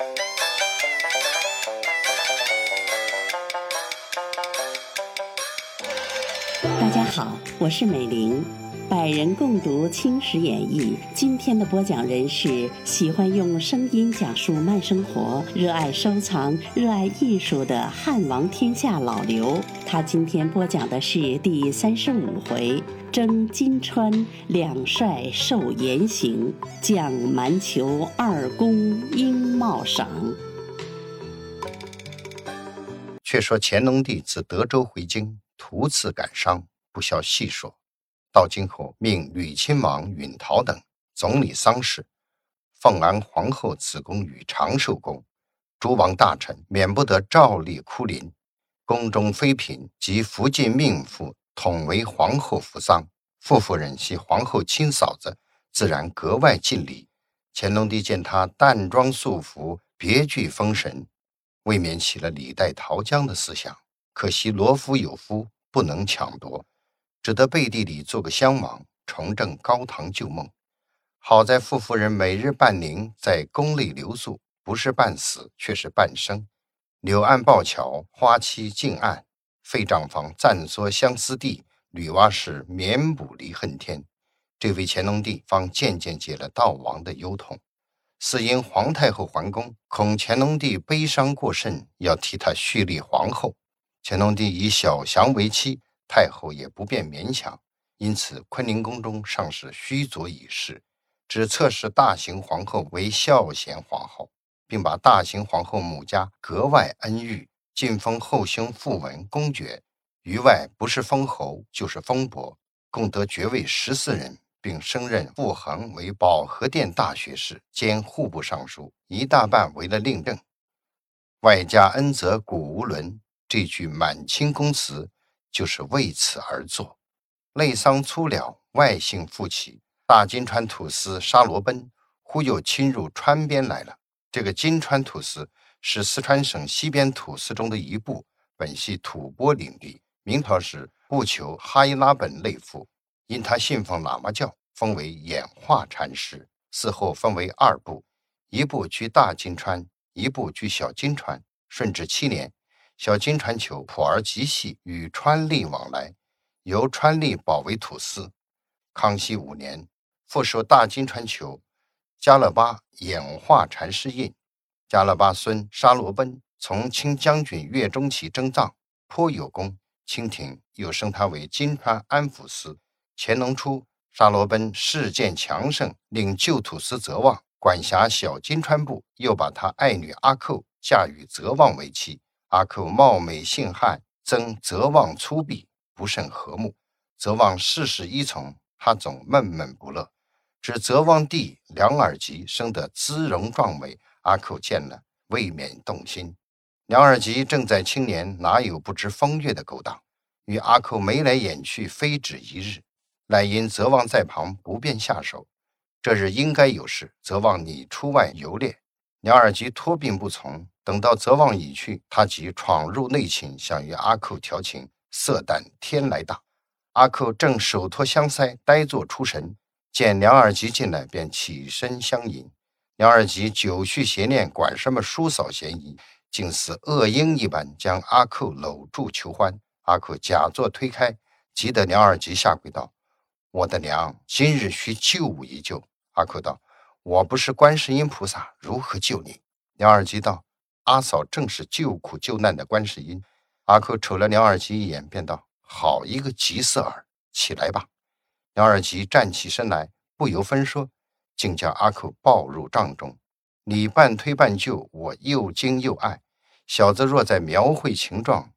大家好，我是美玲，百人共读《青史演义》。今天的播讲人是喜欢用声音讲述慢生活、热爱收藏、热爱艺术的汉王天下老刘。他今天播讲的是第三十五回：征金川，两帅受严刑；将蛮酋二公应茂赏。却说乾隆帝自德州回京，途次感伤。不消细说。到京后，命吕亲王允陶等总理丧事，奉安皇后子宫与长寿宫，诸王大臣免不得照例哭临。宫中妃嫔及福晋命妇统为皇后扶丧，傅夫人系皇后亲嫂子，自然格外尽礼。乾隆帝见她淡妆素服，别具风神，未免起了李代桃僵的思想。可惜罗夫有夫，不能抢夺。只得背地里做个襄王，重振高堂旧梦。好在傅夫人每日半宁在宫内留宿，不是半死，却是半生。柳岸抱桥，花期近岸，废帐房暂缩相思地，女娲氏绵补离恨天。这位乾隆帝方渐渐解了悼亡的忧痛。似因皇太后还宫，恐乾隆帝悲伤过甚，要替他续立皇后。乾隆帝以小祥为妻。太后也不便勉强，因此坤宁宫中尚是虚佐以示，只册谥大行皇后为孝贤皇后，并把大行皇后母家格外恩遇，晋封后兄傅文公爵，于外不是封侯就是封伯，共得爵位十四人，并升任傅恒为保和殿大学士兼户部尚书，一大半为了令政，外加恩泽古无伦这句满清宫词。就是为此而作。内丧粗了，外姓复起。大金川土司沙罗奔忽又侵入川边来了。这个金川土司是四川省西边土司中的一部，本系吐蕃领地。明朝时，务求哈伊拉本内附，因他信奉喇嘛教，封为演化禅师。嗣后分为二部，一部居大金川，一部居小金川。顺治七年。小金川酋普儿吉系与川吏往来，由川吏保为土司。康熙五年，复授大金川酋加勒巴演化禅师印。加勒巴孙沙罗奔从清将军岳钟琪征藏，颇有功。清廷又升他为金川安抚司。乾隆初，沙罗奔事见强盛，令旧土司泽旺管辖小金川部，又把他爱女阿寇嫁与泽旺为妻。阿寇貌美性悍，曾泽旺粗鄙，不甚和睦。泽旺事事依从，他总闷闷不乐。指泽望弟梁尔吉生得姿容壮美，阿寇见了未免动心。梁尔吉正在青年，哪有不知风月的勾当？与阿寇眉来眼去，非止一日。乃因泽旺在旁，不便下手。这日应该有事，泽望拟出外游猎，梁尔吉托病不从。等到泽望已去，他即闯入内寝，想与阿寇调情，色胆天来大。阿寇正手托香腮，呆坐出神，见梁二吉进来，便起身相迎。梁二吉久蓄邪念，管什么叔嫂嫌疑，竟似恶鹰一般，将阿寇搂住求欢。阿寇假作推开，急得梁二吉下跪道：“我的娘，今日需救我一救。”阿寇道：“我不是观世音菩萨，如何救你？”梁二吉道。阿嫂正是救苦救难的观世音。阿寇瞅了梁二吉一眼，便道：“好一个吉色儿，起来吧。”梁二吉站起身来，不由分说，竟将阿扣抱入帐中。你半推半就，我又惊又爱。小子若在描绘情状，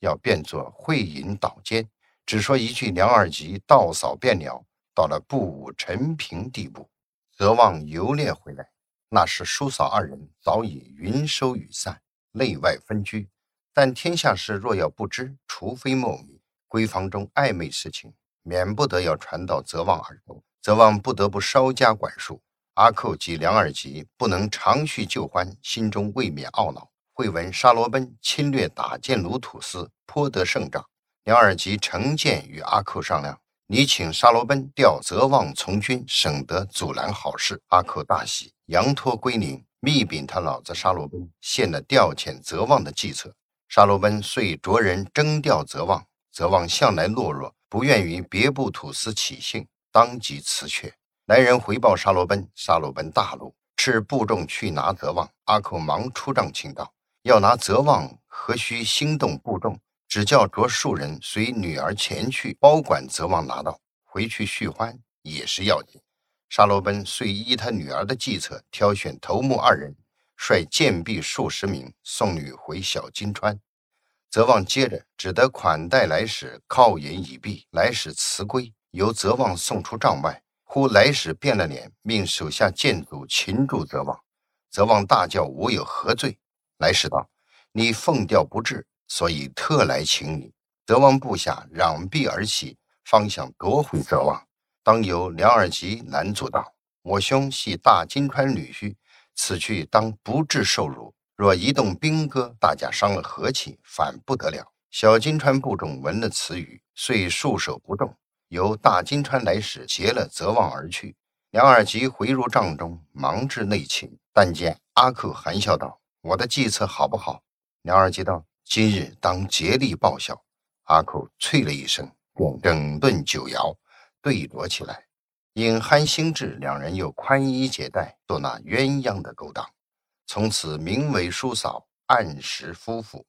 要变作会引导奸。只说一句，梁二吉倒扫便了，到了不武陈平地步。则望游猎回来。那时叔嫂二人早已云收雨散，内外分居。但天下事若要不知，除非莫名。闺房中暧昧事情，免不得要传到泽旺耳中。泽旺不得不稍加管束。阿寇及梁二吉不能长叙旧欢，心中未免懊恼。会闻沙罗奔侵略打建鲁土司，颇得胜仗。梁二吉乘剑与阿寇商量。你请沙罗奔调泽旺从军，省得阻拦好事。阿寇大喜，佯托归宁，密禀他老子沙罗奔献了调遣泽旺的计策。沙罗奔遂着人征调泽旺，泽旺向来懦弱，不愿与别部土司起信，当即辞却。来人回报沙罗奔，沙罗奔大怒，斥部众去拿泽旺。阿寇忙出帐请道：“要拿泽旺，何须心动部众？只叫着数人随女儿前去，包管泽旺拿到，回去续欢也是要紧。”沙罗奔遂依他女儿的计策，挑选头目二人，率剑婢数十名送女回小金川。泽望接着只得款待来使，靠饮已毕，来使辞归，由泽望送出帐外。忽来使变了脸，命手下剑卒擒住泽望。泽望大叫：“吾有何罪？”来使道：“你奉调不至，所以特来请你。”泽望部下攘臂而起，方想夺回泽望。当由梁尔吉拦阻道：“我兄系大金川女婿，此去当不至受辱。若移动兵戈，大家伤了和气，反不得了。”小金川部众闻了此语，遂束手不动。由大金川来使劫了泽望而去。梁二吉回入帐中，忙至内寝，但见阿克含笑道：“我的计策好不好？”梁二吉道：“今日当竭力报效。”阿克啐了一声，整顿酒肴。对酌起来，饮酣兴致，两人又宽衣解带，做那鸳鸯的勾当。从此名为叔嫂，暗时夫妇。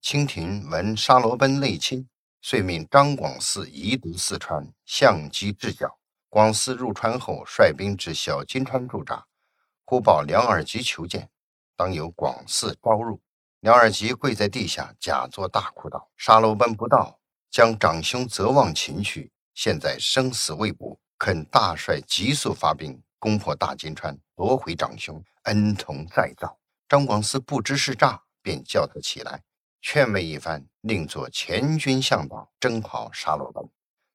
清廷闻沙罗奔内亲，遂命张广嗣移都四川，相机治剿。广嗣入川后，率兵至小金川驻扎，忽报梁尔吉求见，当由广嗣招入。梁尔吉跪在地下，假作大哭道：“沙罗奔不到，将长兄泽望擒去。”现在生死未卜，肯大帅急速发兵攻破大金川，夺回长兄，恩同再造。张广嗣不知是诈，便叫他起来，劝慰一番，另作前军向导，征讨沙罗奔。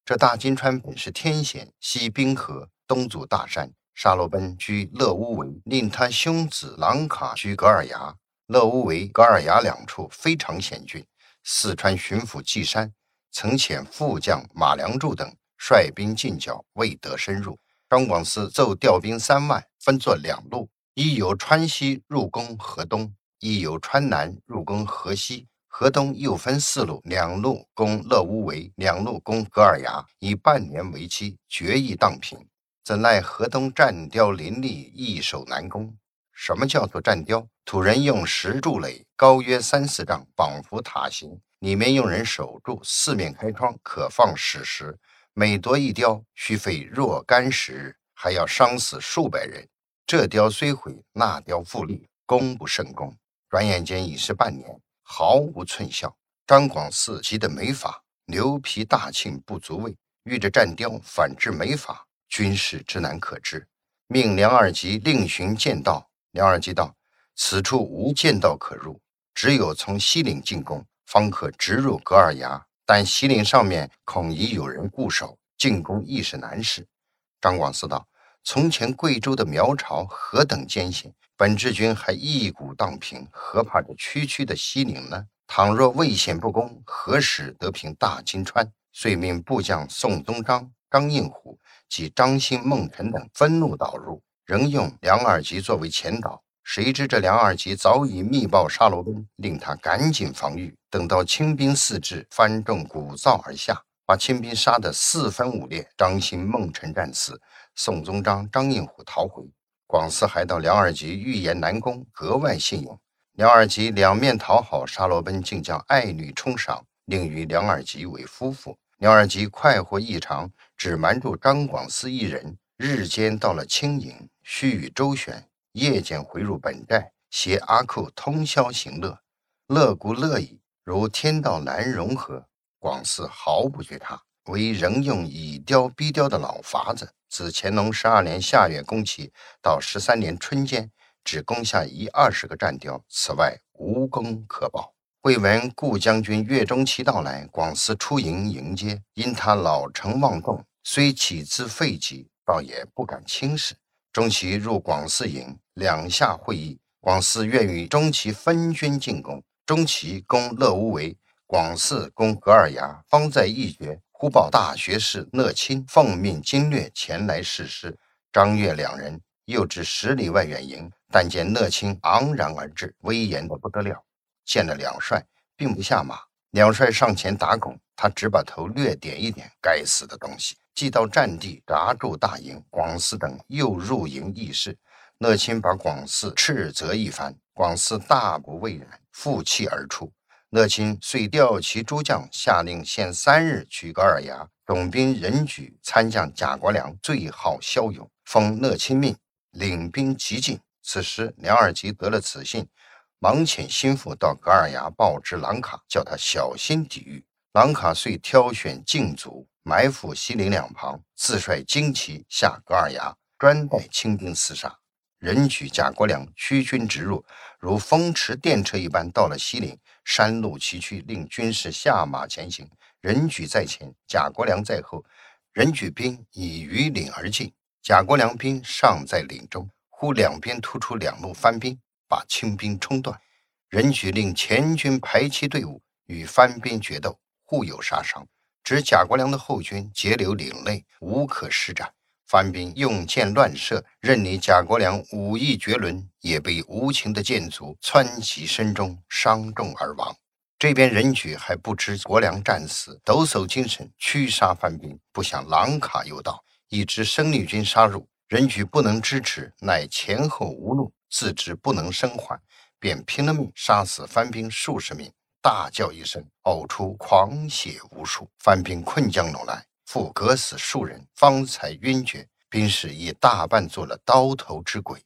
这大金川本是天险，西冰河，东阻大山。沙罗奔居勒乌维，令他兄子朗卡居格尔牙。勒乌维、格尔牙两处非常险峻。四川巡抚季山。曾遣副将马良柱等率兵进剿，未得深入。张广嗣奏调兵三万，分作两路：一由川西入攻河东，一由川南入攻河西。河东又分四路，两路攻乐乌围，两路攻格尔牙，以半年为期，决意荡平。怎奈河东战雕林立，易守难攻。什么叫做战雕？土人用石筑垒，高约三四丈，仿佛塔形。里面用人守住，四面开窗，可放矢石。每夺一雕，需费若干时日，还要伤死数百人。这雕虽毁，那雕复立，功不胜功。转眼间已是半年，毫无寸效。张广嗣急得没法，牛皮大庆不足畏，遇着战雕，反致没法，军事之难可知。命梁二吉另寻剑道。梁二吉道：“此处无剑道可入，只有从西岭进攻。”方可直入格尔崖，但西岭上面恐已有人固守，进攻亦是难事。张广嗣道：“从前贵州的苗朝何等艰险，本治军还一鼓荡平，何怕这区区的西岭呢？倘若魏险不攻，何时得平大金川？”遂命部将宋宗章、张应虎及张兴、孟辰等分路导入，仍用梁二吉作为前导。谁知这梁二吉早已密报沙罗奔，令他赶紧防御。等到清兵四至，翻众鼓噪而下，把清兵杀得四分五裂。张兴、孟辰战死，宋宗章、张应虎逃回。广嗣还到梁二吉预言难攻，格外信用。梁二吉两面讨好，沙罗奔竟将爱女充赏，令与梁二吉为夫妇。梁二吉快活异常，只瞒住张广嗣一人。日间到了清营，须与周旋。夜间回入本寨，携阿寇通宵行乐，乐故乐矣，如天道难融合。广嗣毫不觉他，为仍用以雕逼雕的老法子。自乾隆十二年夏月攻其，到十三年春间，只攻下一二十个战雕，此外无功可报。未闻顾将军岳钟琪到来，广嗣出营迎接，因他老成妄动，虽起自废疾，倒也不敢轻视。钟琪入广嗣营，两下会议。广嗣愿与钟琪分军进攻。钟琪攻乐无为，广嗣攻格尔牙，方在一决。忽报大学士乐清奉命经略前来誓师。张岳两人又至十里外远营，但见乐清昂然而至，威严的不得了。见了两帅，并不下马。两帅上前打拱，他只把头略点一点。该死的东西！即到战地扎住大营，广嗣等又入营议事。乐清把广嗣斥责一番，广嗣大不畏然，负气而出。乐清遂调其诸将，下令限三日取格尔牙。总兵任举、参将贾国良最好骁勇，封乐清命，领兵急进。此时梁二吉得了此信，忙遣心腹到格尔牙报知郎卡，叫他小心抵御。郎卡遂挑选禁卒，埋伏西陵两旁，自率精骑下格尔牙，专待清兵厮杀。任举、贾国良驱军直入，如风驰电掣一般，到了西陵。山路崎岖，令军士下马前行。任举在前，贾国良在后。任举兵已于岭而进，贾国良兵尚在岭中。忽两边突出两路番兵，把清兵冲断。任举令前军排齐队伍，与番兵决斗，互有杀伤。指贾国良的后军截留岭内，无可施展。番兵用箭乱射，任你贾国良武艺绝伦，也被无情的箭卒窜袭身中，伤重而亡。这边任举还不知国良战死，抖擞精神驱杀番兵。不想狼卡又到，一支生力军杀入，任举不能支持，乃前后无路，自知不能生还，便拼了命杀死番兵数十名，大叫一声，呕出狂血无数。番兵困将拢来，复割死数人，方才晕厥。兵士已大半做了刀头之鬼。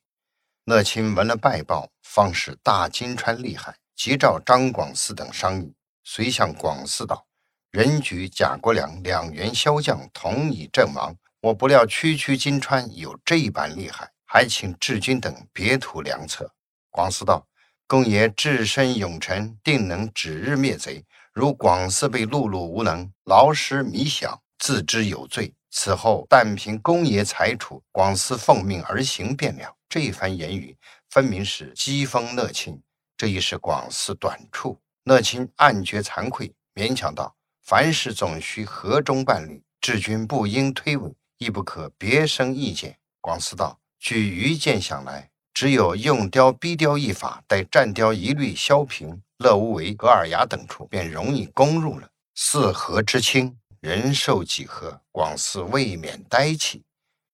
乐清闻了败报，方是大金川厉害。即召张广嗣等商议，遂向广嗣道：“任举、贾国良两员骁将同已阵亡，我不料区区金川有这般厉害，还请治军等别图良策。”广嗣道：“公爷智深勇沉，定能指日灭贼。如广嗣被碌碌无能，劳师弥饷，自知有罪。此后但凭公爷裁处，广嗣奉命而行便了。”这一番言语，分明是讥讽乐清。这已是广嗣短处，乐清暗觉惭愧，勉强道：“凡事总需和中办理，治军不应推诿，亦不可别生意见。”广嗣道：“据愚见想来，只有用雕逼雕一法，待战雕一律削平，乐无为、格尔牙等处便容易攻入了。四合之清，人寿几何？”广嗣未免呆气。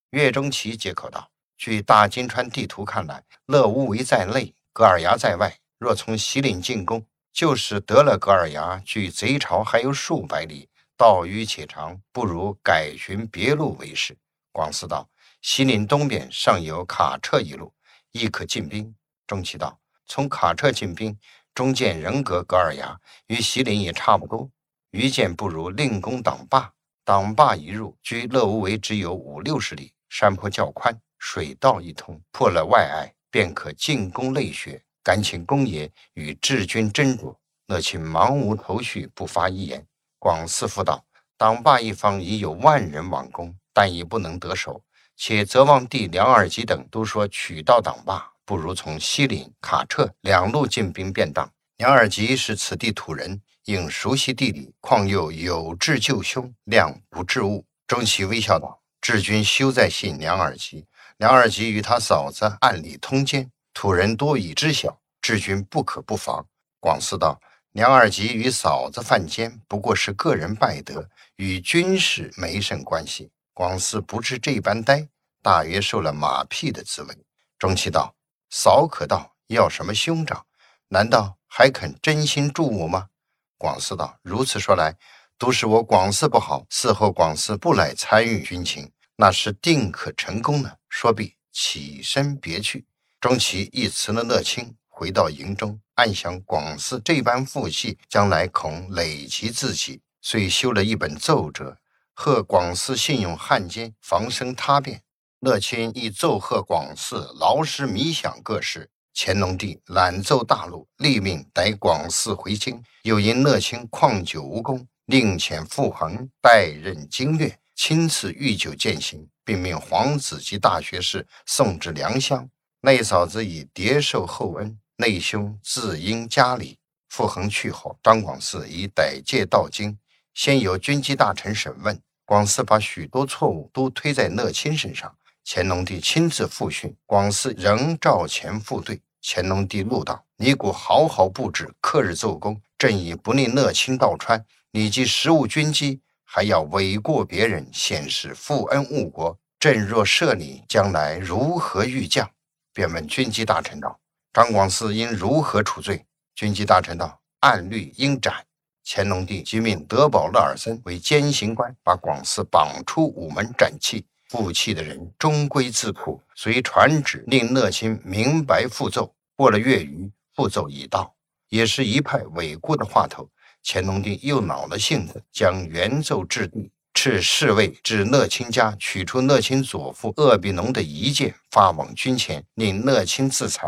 岳钟琪接口道：“据大金川地图看来，乐无为在内，格尔牙在外。”若从西岭进攻，就是得了格尔牙，距贼巢还有数百里，道迂且长，不如改寻别路为是。广嗣道：“西岭东边尚有卡彻一路，亦可进兵。”钟琪道：“从卡彻进兵，中间仍隔格尔牙，与西岭也差不多。愚见不如另攻党坝。党坝一入，距乐无为只有五六十里，山坡较宽，水道一通，破了外隘，便可进攻内穴。”敢请公爷与治军斟酌。乐清茫无头绪，不发一言。广嗣复道：“党霸一方已有万人往攻，但已不能得手。且泽望弟梁尔吉等都说取到党霸，不如从西岭、卡彻两路进兵便当。梁尔吉是此地土人，应熟悉地理，况又有志救兄，谅不治物。”钟琪微笑道：“治军休再信梁二吉，梁二吉与他嫂子暗里通奸。”土人多已知晓，治军不可不防。广嗣道：“梁二吉与嫂子犯奸，不过是个人败德，与军事没甚关系。”广嗣不知这般呆，大约受了马屁的滋味。钟琪道：“嫂可道要什么兄长？难道还肯真心助我吗？”广嗣道：“如此说来，都是我广嗣不好。事后广嗣不来参与军情，那是定可成功的。”说毕，起身别去。钟琪亦辞了乐清，回到营中，暗想广嗣这般负气，将来恐累及自己，遂修了一本奏折，贺广嗣信用汉奸，防生他变。乐清亦奏贺广嗣劳师弥饷各事。乾隆帝览奏大怒，立命逮广嗣回京。又因乐清旷久无功，令遣傅恒代任经略，亲自御酒饯行，并命皇子及大学士送至良乡。内嫂子以叠受厚恩，内兄自应加礼。傅恒去后，张广嗣以逮戒到京，先由军机大臣审问。广嗣把许多错误都推在乐清身上，乾隆帝亲自复训，广嗣仍照前复对。乾隆帝怒道：“你故好好布置，克日奏功，朕已不令乐清道川。你既失误军机，还要诿过别人，显示负恩误国。朕若赦你，将来如何御降？”便问军机大臣道：“张广嗣应如何处罪？”军机大臣道：“按律应斩。”乾隆帝即命德保勒尔森为监刑官，把广嗣绑出午门斩弃。负气的人终归自苦，遂传旨令乐清明白复奏。过了月余，复奏已到，也是一派诿过的话头。乾隆帝又恼了性子，将原奏置地，敕侍卫至乐清家，取出乐清左父鄂必农的遗剑，发往军前，令乐清自裁。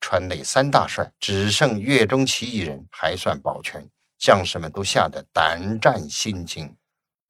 川内三大帅只剩岳钟琪一人还算保全，将士们都吓得胆战心惊。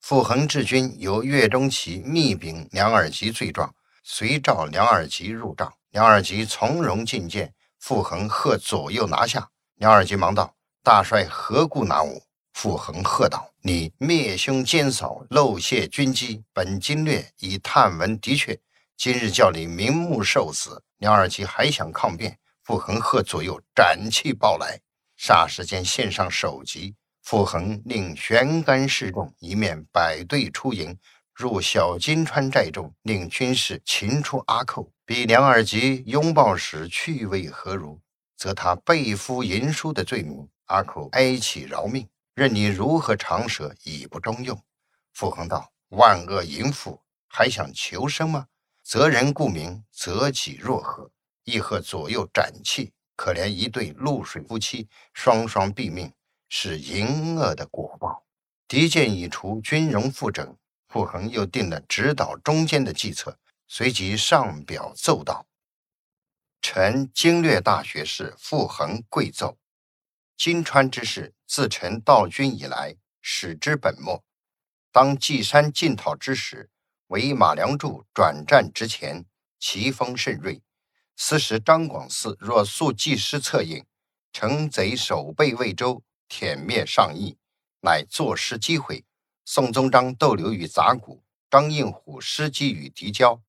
傅恒治军由岳钟琪密禀梁尔吉罪状，随召梁尔吉入帐，梁尔吉从容进谏。傅恒喝左右拿下，梁尔吉忙道：“大帅何故拿我？”傅恒喝道：“你灭兄奸嫂，漏泄军机，本经略已探闻的确，今日叫你明目受死。”梁尔吉还想抗辩。傅恒喝左右斩气报来，霎时间献上首级。傅恒令悬杆示众，一面摆队出营，入小金川寨中，令军士擒出阿寇。比梁二吉拥抱时趣味何如？则他背夫淫书的罪名，阿寇哀泣饶命，任你如何长舌，已不中用。傅恒道：“万恶淫妇，还想求生吗？择人顾名，择己若何？”亦贺左右斩气，可怜一对露水夫妻，双双毙命，是淫恶的果报。敌舰已除，军容复整，傅恒又定了指导中间的计策，随即上表奏道：“臣经略大学士傅恒贵奏，金川之事，自臣到军以来，始之本末。当稷山进讨之时，为马良柱转战之前，奇锋甚锐。”此时张广嗣若速济师策应，乘贼守备魏州，殄灭上邑，乃坐失机会。宋宗章逗留于杂谷，张应虎失机于敌交，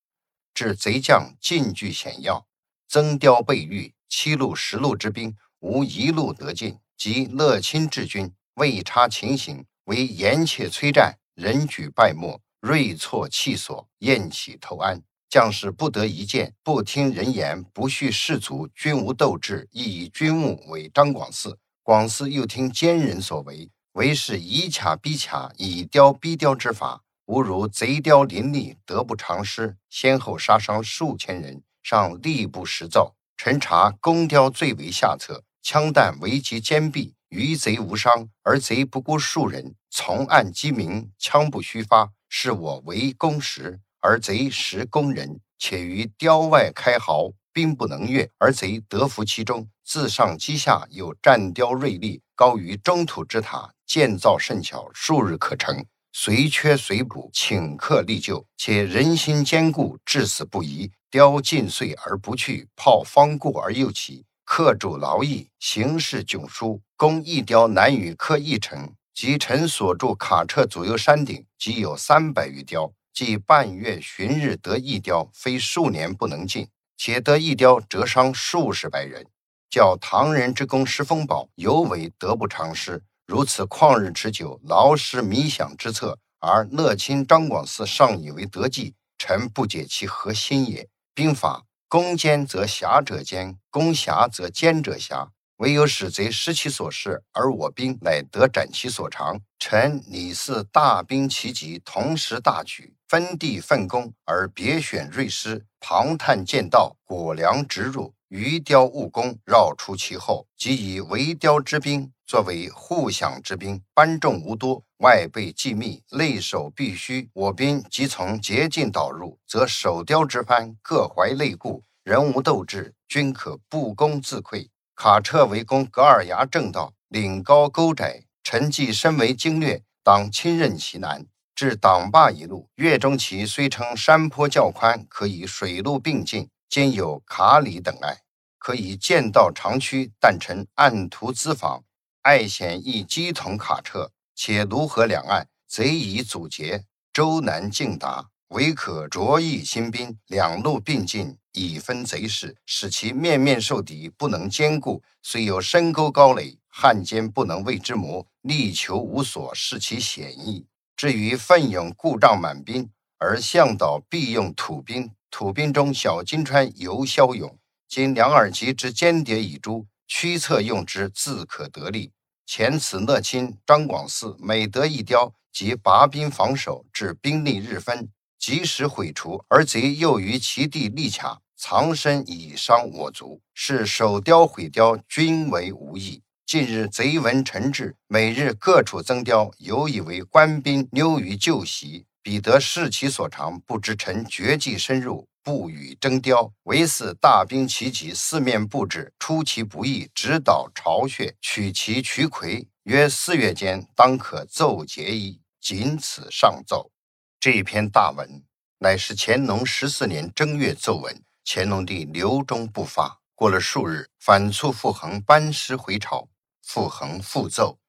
致贼将进据险要，增雕备御，七路十路之兵无一路得进。及乐清治军未察情形，为严切催战，人举败没，锐挫气所，宴起投安。将士不得一见，不听人言，不恤士卒，均无斗志，亦以军务为张广嗣。广嗣又听奸人所为，为是以卡逼卡，以雕逼雕之法，吾如贼雕林立，得不偿失，先后杀伤数千人，尚力不实奏。臣查公雕最为下策，枪弹为其坚壁，于贼无伤，而贼不顾数人，从暗击鸣，枪不虚发，是我为公时。而贼实攻人，且于雕外开壕，兵不能越，而贼得伏其中，自上击下，有战雕锐利，高于中土之塔，建造甚巧，数日可成。随缺随补，顷刻立就，且人心坚固，至死不移。雕尽碎而不去，炮方固而又起，克主劳役，形势窘疏，攻一雕难与克一城。及臣所住卡彻左右山顶，即有三百余雕。即半月旬日得一雕，非数年不能尽；且得一雕，折伤数十百人。叫唐人之功失风宝，尤为得不偿失。如此旷日持久、劳师弥饷之策，而乐清、张广嗣尚以为得计，臣不解其何心也。兵法：攻坚则侠者坚，攻狭则坚者狭。唯有使贼失其所势，而我兵乃得斩其所长。臣拟似大兵齐集，同时大举，分地分工，而别选锐师，旁探剑道，果粮直入，鱼雕误攻，绕出其后，即以围雕之兵作为护饷之兵，班众无多，外备既密，内守必须。我兵即从捷径导入，则守雕之藩各怀内顾，人无斗志，均可不攻自溃。卡车围攻格尔牙正道，岭高沟窄，臣既身为经略，党亲任其难。至党坝一路，岳中旗虽称山坡较宽，可以水陆并进，兼有卡里等隘，可以剑道长驱。但臣暗图资访，爱险亦机同卡车，且卢河两岸贼已阻截，舟南径达，唯可着意兴兵，两路并进，以分贼势，使其面面受敌，不能兼顾。虽有深沟高垒，汉奸不能为之谋，力求无所，是其险易。至于奋勇故障满兵，而向导必用土兵，土兵中小金川尤骁勇，今两耳其之间谍已诛，驱策用之，自可得利。前此乐清、张广嗣每得一雕，即拔兵防守，致兵力日分，及时毁除，而贼又于其地立卡，藏身以伤我族，是守雕毁雕，均为无益。近日贼闻陈至，每日各处增雕，犹以为官兵溜于旧习，彼得视其所长，不知臣绝技深入。不与争雕，唯似大兵齐集，四面布置，出其不意，直捣巢穴，取其渠魁。约四月间，当可奏节矣。仅此上奏。这篇大文乃是乾隆十四年正月奏文，乾隆帝留中不发。过了数日，反促傅恒班师回朝。傅恒复奏：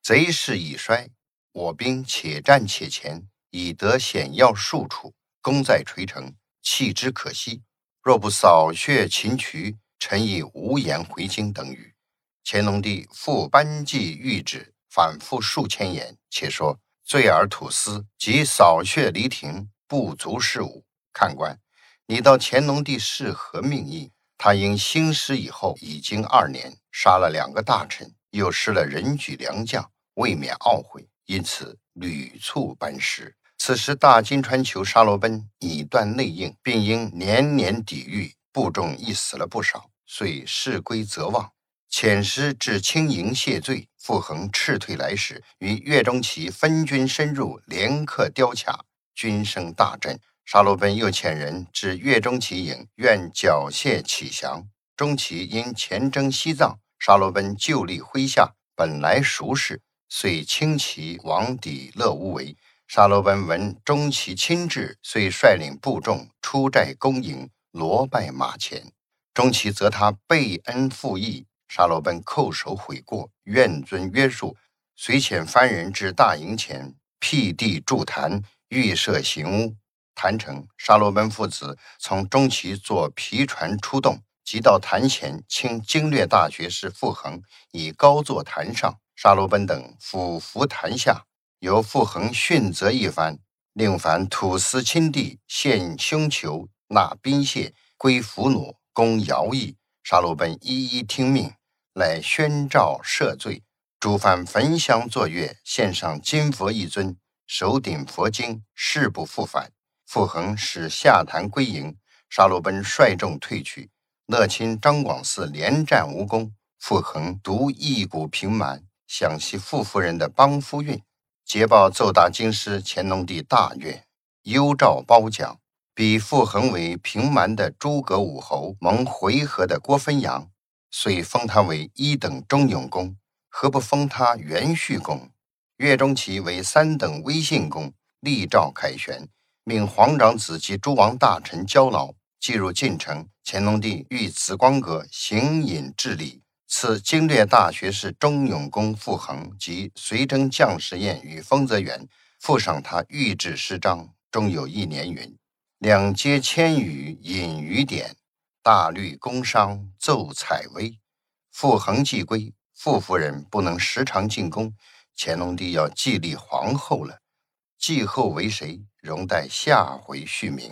贼势已衰，我兵且战且前，已得险要数处，功在垂成。弃之可惜，若不扫穴擒渠，臣已无颜回京。等语。乾隆帝复颁记谕旨，反复数千言。且说罪尔土司及扫穴离庭，不足事务。看官，你到乾隆帝是何命意？他因兴师以后，已经二年，杀了两个大臣，又失了人举良将，未免懊悔，因此屡促班师。此时，大金川酋沙罗奔已断内应，并因年年抵御，部众亦死了不少，遂事归则忘。遣师至清营谢罪，傅恒斥退来时，与岳钟琪分军深入，连克雕卡，军声大振。沙罗奔又遣人至岳钟琪营，愿缴械启降。钟琪因前征西藏，沙罗奔旧立麾下，本来熟识，遂轻骑往抵乐无为。沙罗奔闻钟琪亲至，遂率领部众出寨攻营，罗拜马前。钟琪责他背恩负义，沙罗奔叩首悔过，愿遵约束，遂遣番人至大营前，辟地筑坛，预设行屋。坛城，沙罗奔父子从钟琪坐皮船出动，即到坛前，请经略大学士傅恒以高坐坛上，沙罗奔等俯伏坛下。由傅恒训责一番，令凡土司亲弟献凶囚，纳宾谢，归俘虏，供徭役。沙罗奔一一听命，乃宣诏赦罪。诸犯焚香作乐，献上金佛一尊，手顶佛经，誓不复返。傅恒使下坛归营，沙罗奔率众退去。乐清、张广嗣连战无功，傅恒独一股平蛮，享系傅夫人的帮夫运。捷报奏达京师，乾隆帝大悦，优诏褒奖。比傅恒为平蛮的诸葛武侯，蒙回纥的郭汾阳，遂封他为一等忠勇公，何不封他元叙公？岳钟琪为三等威信公，立诏凯旋，命皇长子及诸王大臣交劳，寄入晋城。乾隆帝御紫光阁行隐致礼。赐经略大学士钟永公傅恒及随征将士宴与丰泽远，附上他御制诗章，终有一年云：“两阶千语引于典，大律宫商奏采薇。”傅恒既归，傅夫人不能时常进宫，乾隆帝要继立皇后了。继后为谁？容待下回续明。